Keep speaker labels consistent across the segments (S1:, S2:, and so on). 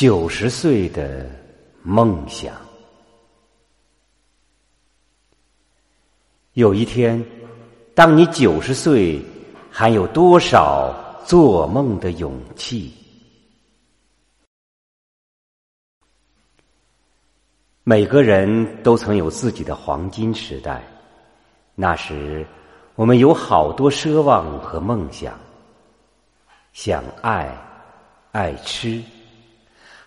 S1: 九十岁的梦想。有一天，当你九十岁，还有多少做梦的勇气？每个人都曾有自己的黄金时代，那时我们有好多奢望和梦想，想爱，爱吃。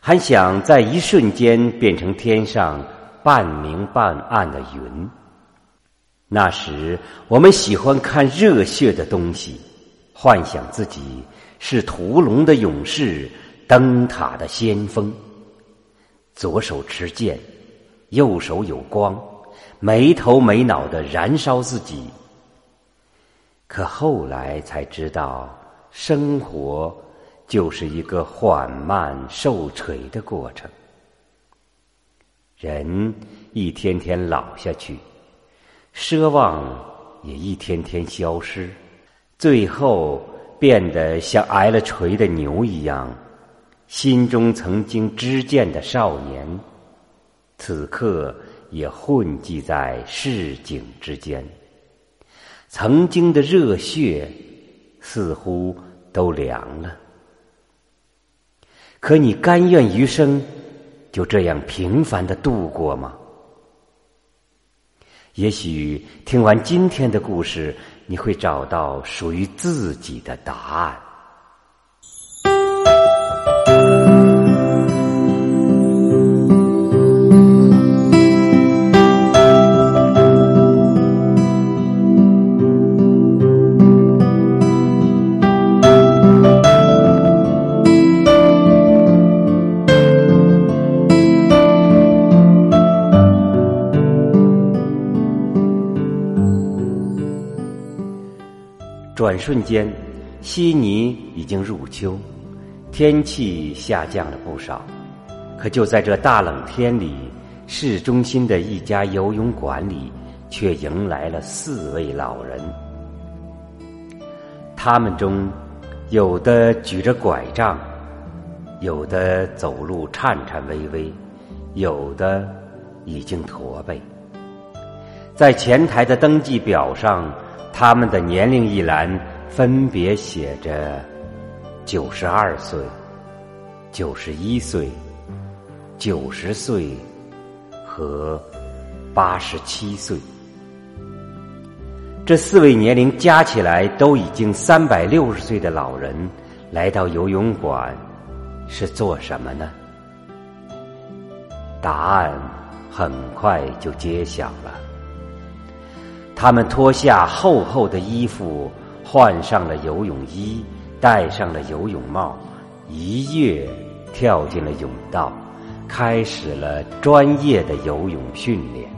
S1: 还想在一瞬间变成天上半明半暗的云。那时我们喜欢看热血的东西，幻想自己是屠龙的勇士，灯塔的先锋。左手持剑，右手有光，没头没脑的燃烧自己。可后来才知道，生活。就是一个缓慢受锤的过程，人一天天老下去，奢望也一天天消失，最后变得像挨了锤的牛一样。心中曾经知见的少年，此刻也混迹在市井之间，曾经的热血似乎都凉了。可你甘愿余生就这样平凡的度过吗？也许听完今天的故事，你会找到属于自己的答案。转瞬间，悉尼已经入秋，天气下降了不少。可就在这大冷天里，市中心的一家游泳馆里，却迎来了四位老人。他们中，有的举着拐杖，有的走路颤颤巍巍，有的已经驼背。在前台的登记表上。他们的年龄一栏分别写着九十二岁、九十一岁、九十岁和八十七岁。这四位年龄加起来都已经三百六十岁的老人，来到游泳馆是做什么呢？答案很快就揭晓了。他们脱下厚厚的衣服，换上了游泳衣，戴上了游泳帽，一跃跳进了泳道，开始了专业的游泳训练。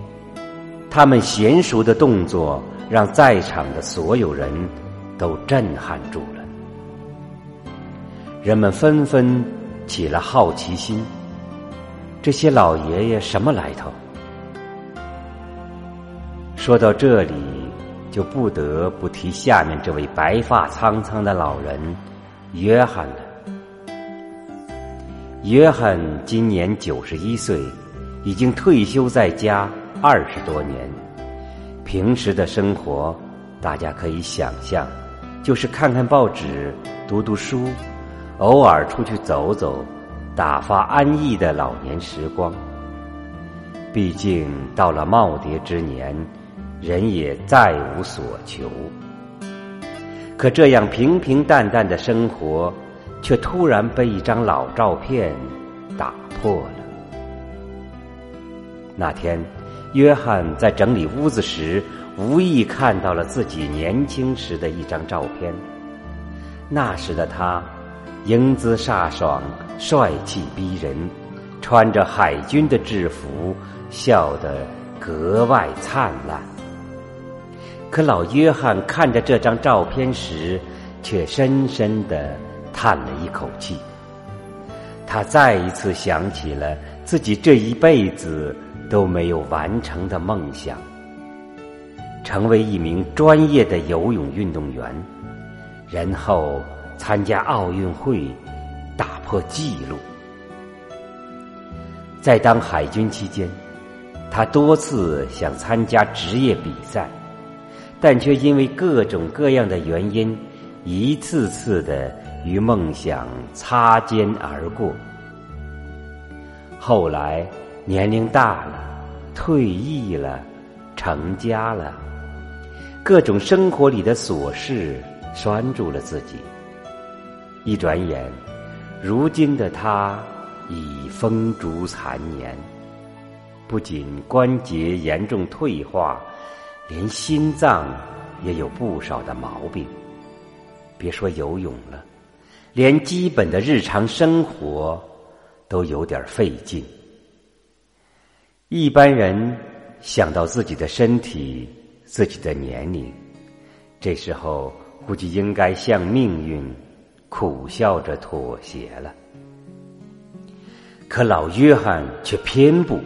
S1: 他们娴熟的动作让在场的所有人都震撼住了。人们纷纷起了好奇心：这些老爷爷什么来头？说到这里，就不得不提下面这位白发苍苍的老人约翰了。约翰今年九十一岁，已经退休在家二十多年。平时的生活，大家可以想象，就是看看报纸、读读书，偶尔出去走走，打发安逸的老年时光。毕竟到了耄耋之年。人也再无所求，可这样平平淡淡的生活，却突然被一张老照片打破了。那天，约翰在整理屋子时，无意看到了自己年轻时的一张照片。那时的他，英姿飒爽，帅气逼人，穿着海军的制服，笑得格外灿烂。可老约翰看着这张照片时，却深深的叹了一口气。他再一次想起了自己这一辈子都没有完成的梦想——成为一名专业的游泳运动员，然后参加奥运会，打破纪录。在当海军期间，他多次想参加职业比赛，但却因为各种各样的原因，一次次的与梦想擦肩而过。后来年龄大了，退役了，成家了，各种生活里的琐事拴住了自己。一转眼，如今的他。已风烛残年，不仅关节严重退化，连心脏也有不少的毛病。别说游泳了，连基本的日常生活都有点费劲。一般人想到自己的身体、自己的年龄，这时候估计应该向命运苦笑着妥协了。可老约翰却偏不，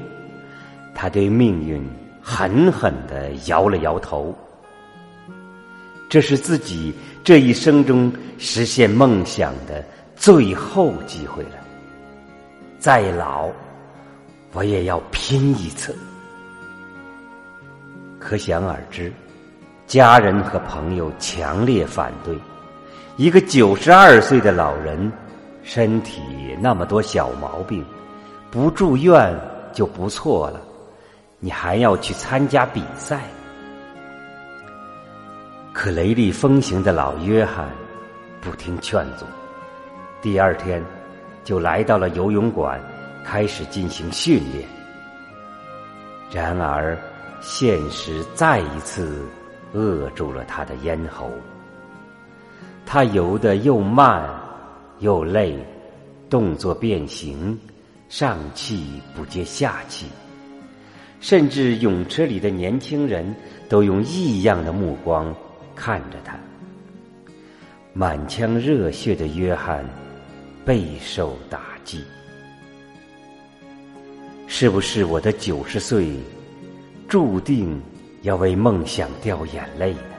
S1: 他对命运狠狠的摇了摇头。这是自己这一生中实现梦想的最后机会了。再老，我也要拼一次。可想而知，家人和朋友强烈反对。一个九十二岁的老人。身体那么多小毛病，不住院就不错了，你还要去参加比赛？可雷厉风行的老约翰不听劝阻，第二天就来到了游泳馆，开始进行训练。然而，现实再一次扼住了他的咽喉，他游得又慢。又累，动作变形，上气不接下气，甚至泳池里的年轻人都用异样的目光看着他。满腔热血的约翰备受打击。是不是我的九十岁注定要为梦想掉眼泪呢？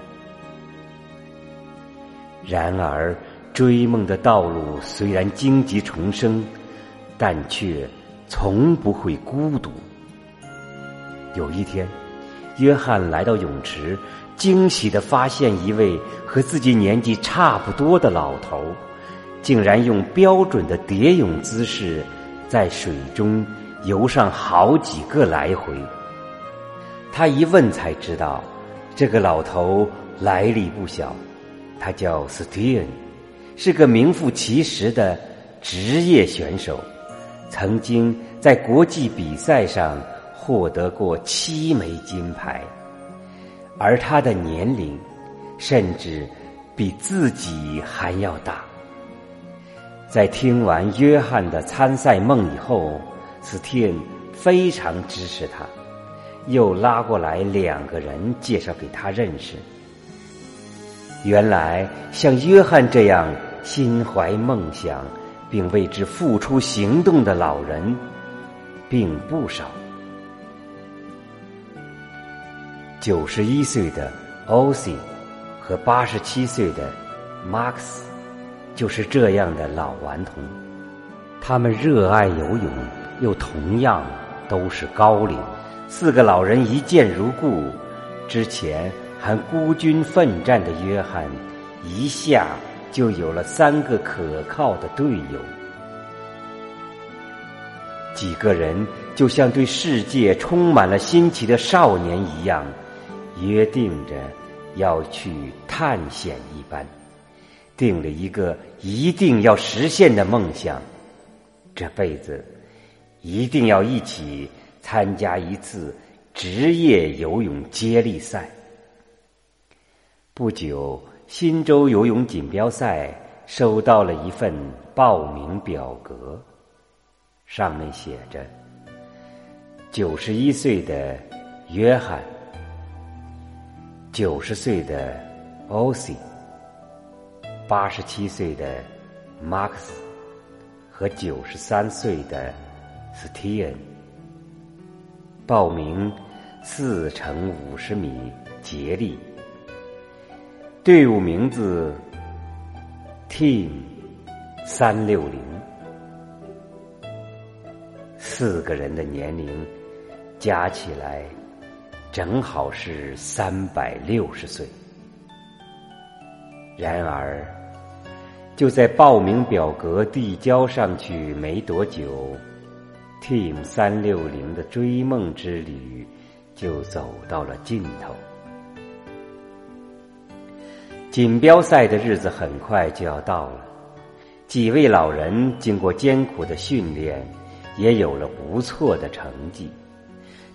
S1: 然而。追梦的道路虽然荆棘丛生，但却从不会孤独。有一天，约翰来到泳池，惊喜的发现一位和自己年纪差不多的老头，竟然用标准的蝶泳姿势在水中游上好几个来回。他一问才知道，这个老头来历不小，他叫斯蒂恩。是个名副其实的职业选手，曾经在国际比赛上获得过七枚金牌，而他的年龄甚至比自己还要大。在听完约翰的参赛梦以后，斯汀非常支持他，又拉过来两个人介绍给他认识。原来像约翰这样。心怀梦想并为之付出行动的老人并不少。九十一岁的 Osi 和八十七岁的 Max 就是这样的老顽童。他们热爱游泳，又同样都是高龄。四个老人一见如故，之前还孤军奋战的约翰一下。就有了三个可靠的队友，几个人就像对世界充满了新奇的少年一样，约定着要去探险一般，定了一个一定要实现的梦想：这辈子一定要一起参加一次职业游泳接力赛。不久。新州游泳锦标赛收到了一份报名表格，上面写着：九十一岁的约翰、九十岁的欧西、八十七岁的马克思和九十三岁的斯蒂恩，报名四乘五十米接力。队伍名字：Team 三六零。四个人的年龄加起来正好是三百六十岁。然而，就在报名表格递交上去没多久，Team 三六零的追梦之旅就走到了尽头。锦标赛的日子很快就要到了，几位老人经过艰苦的训练，也有了不错的成绩，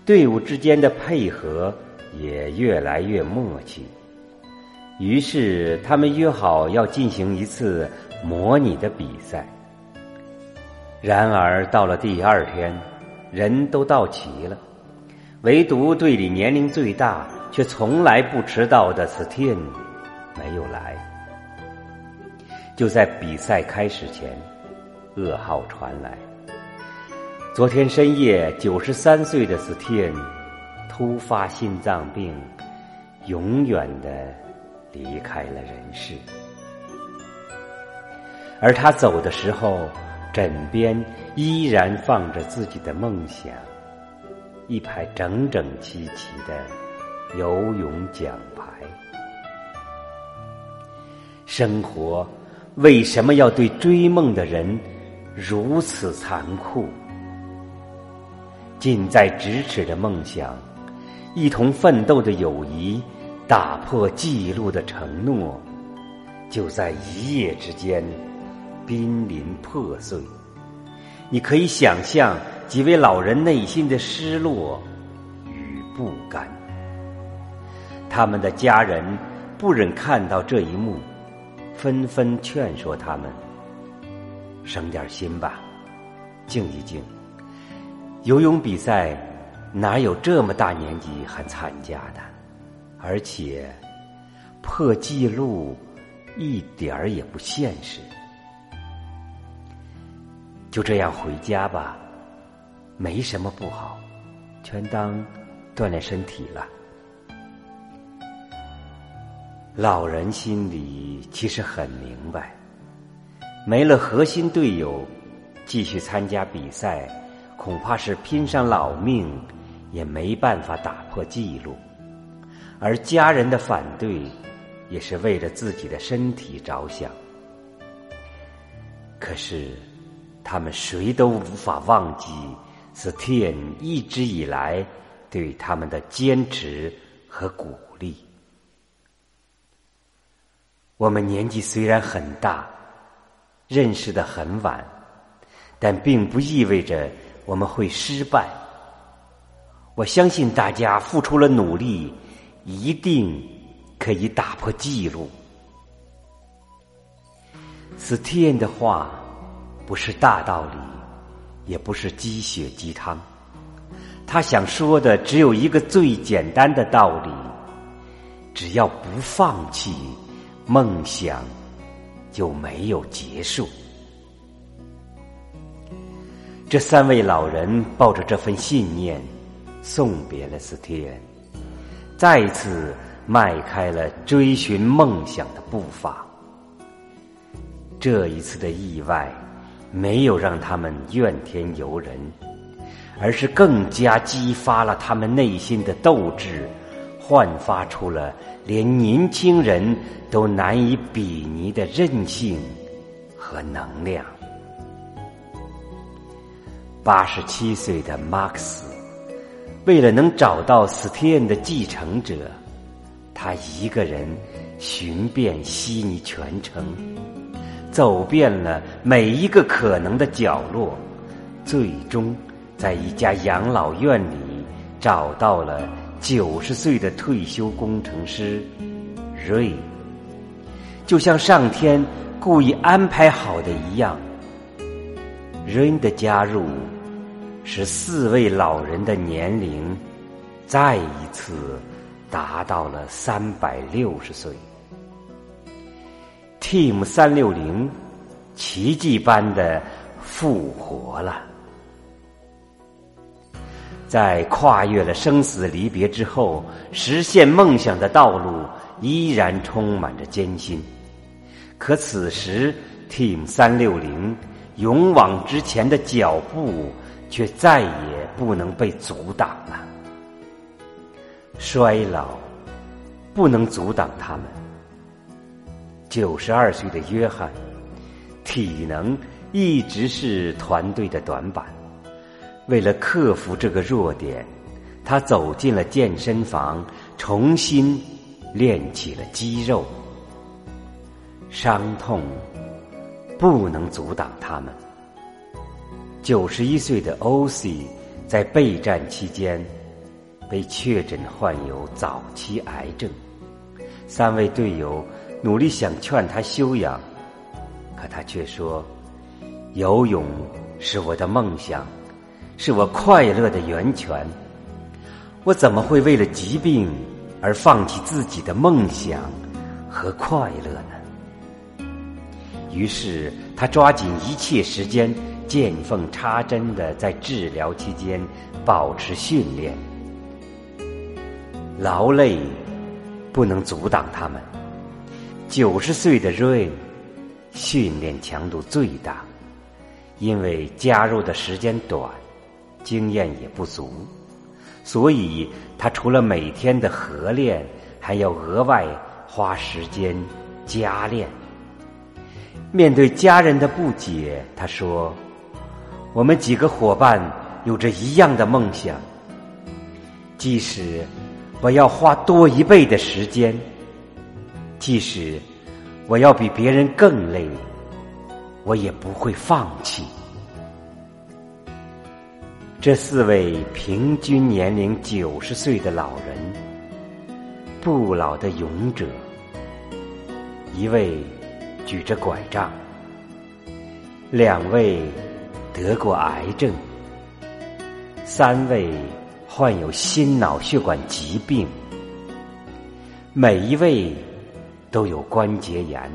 S1: 队伍之间的配合也越来越默契。于是，他们约好要进行一次模拟的比赛。然而，到了第二天，人都到齐了，唯独队里年龄最大却从来不迟到的 Stin 没有来。就在比赛开始前，噩耗传来：昨天深夜，九十三岁的 Stin 突发心脏病，永远的。离开了人世，而他走的时候，枕边依然放着自己的梦想，一排整整齐齐的游泳奖牌。生活为什么要对追梦的人如此残酷？近在咫尺的梦想，一同奋斗的友谊。打破记录的承诺，就在一夜之间濒临破碎。你可以想象几位老人内心的失落与不甘。他们的家人不忍看到这一幕，纷纷劝说他们：“省点心吧，静一静。游泳比赛哪有这么大年纪还参加的？”而且，破纪录一点儿也不现实。就这样回家吧，没什么不好，全当锻炼身体了。老人心里其实很明白，没了核心队友，继续参加比赛，恐怕是拼上老命也没办法打破记录。而家人的反对，也是为了自己的身体着想。可是，他们谁都无法忘记斯蒂恩一直以来对他们的坚持和鼓励。我们年纪虽然很大，认识的很晚，但并不意味着我们会失败。我相信大家付出了努力。一定可以打破记录。斯蒂恩的话不是大道理，也不是鸡血鸡汤。他想说的只有一个最简单的道理：只要不放弃梦想，就没有结束。这三位老人抱着这份信念，送别了斯蒂恩。再次迈开了追寻梦想的步伐。这一次的意外，没有让他们怨天尤人，而是更加激发了他们内心的斗志，焕发出了连年轻人都难以比拟的韧性和能量。八十七岁的马克思。为了能找到斯蒂恩的继承者，他一个人寻遍悉尼全城，走遍了每一个可能的角落，最终在一家养老院里找到了九十岁的退休工程师瑞。就像上天故意安排好的一样，瑞的加入。使四位老人的年龄再一次达到了三百六十岁。Team 三六零奇迹般的复活了，在跨越了生死离别之后，实现梦想的道路依然充满着艰辛。可此时，Team 三六零勇往直前的脚步。却再也不能被阻挡了。衰老不能阻挡他们。九十二岁的约翰，体能一直是团队的短板。为了克服这个弱点，他走进了健身房，重新练起了肌肉。伤痛不能阻挡他们。九十一岁的欧西在备战期间被确诊患有早期癌症，三位队友努力想劝他休养，可他却说：“游泳是我的梦想，是我快乐的源泉。我怎么会为了疾病而放弃自己的梦想和快乐呢？”于是他抓紧一切时间。见缝插针的在治疗期间保持训练，劳累不能阻挡他们。九十岁的瑞训练强度最大，因为加入的时间短，经验也不足，所以他除了每天的合练，还要额外花时间加练。面对家人的不解，他说。我们几个伙伴有着一样的梦想，即使我要花多一倍的时间，即使我要比别人更累，我也不会放弃。这四位平均年龄九十岁的老人，不老的勇者，一位举着拐杖，两位。得过癌症，三位患有心脑血管疾病，每一位都有关节炎。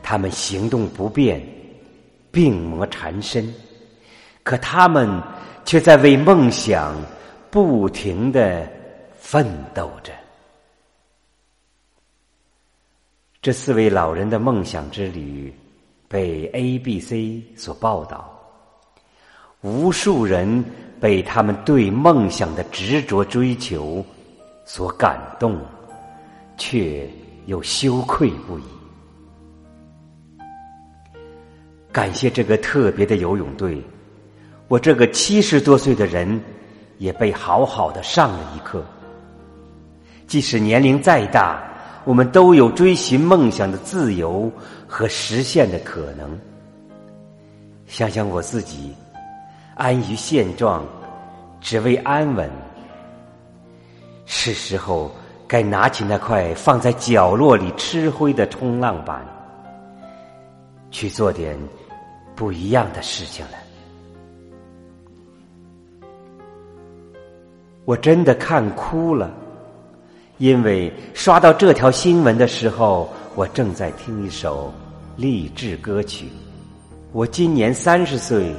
S1: 他们行动不便，病魔缠身，可他们却在为梦想不停的奋斗着。这四位老人的梦想之旅。被 ABC 所报道，无数人被他们对梦想的执着追求所感动，却又羞愧不已。感谢这个特别的游泳队，我这个七十多岁的人也被好好的上了一课。即使年龄再大。我们都有追寻梦想的自由和实现的可能。想想我自己，安于现状，只为安稳。是时候该拿起那块放在角落里吃灰的冲浪板，去做点不一样的事情了。我真的看哭了。因为刷到这条新闻的时候，我正在听一首励志歌曲。我今年三十岁，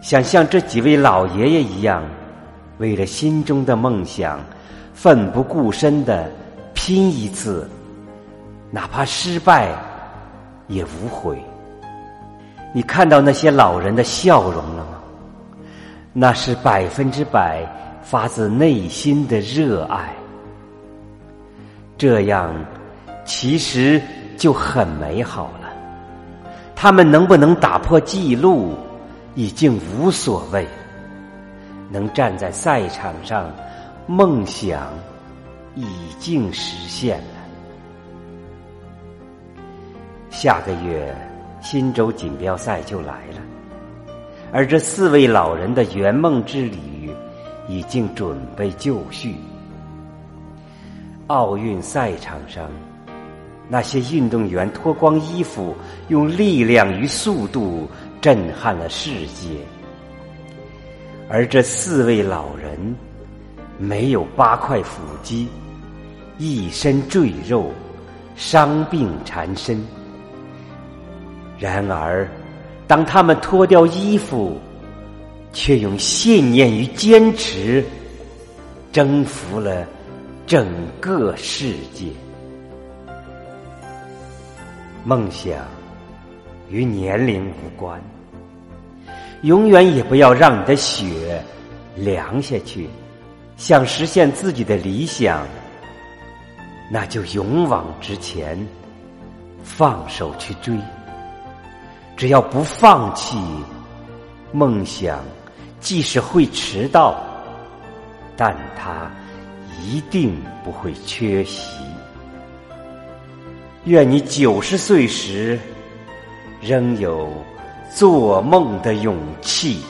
S1: 想像这几位老爷爷一样，为了心中的梦想，奋不顾身的拼一次，哪怕失败也无悔。你看到那些老人的笑容了吗？那是百分之百发自内心的热爱。这样，其实就很美好了。他们能不能打破记录，已经无所谓。能站在赛场上，梦想已经实现了。下个月，新州锦标赛就来了，而这四位老人的圆梦之旅，已经准备就绪。奥运赛场上，那些运动员脱光衣服，用力量与速度震撼了世界。而这四位老人没有八块腹肌，一身赘肉，伤病缠身。然而，当他们脱掉衣服，却用信念与坚持征服了。整个世界，梦想与年龄无关，永远也不要让你的血凉下去。想实现自己的理想，那就勇往直前，放手去追。只要不放弃，梦想即使会迟到，但它一定不会缺席。愿你九十岁时仍有做梦的勇气。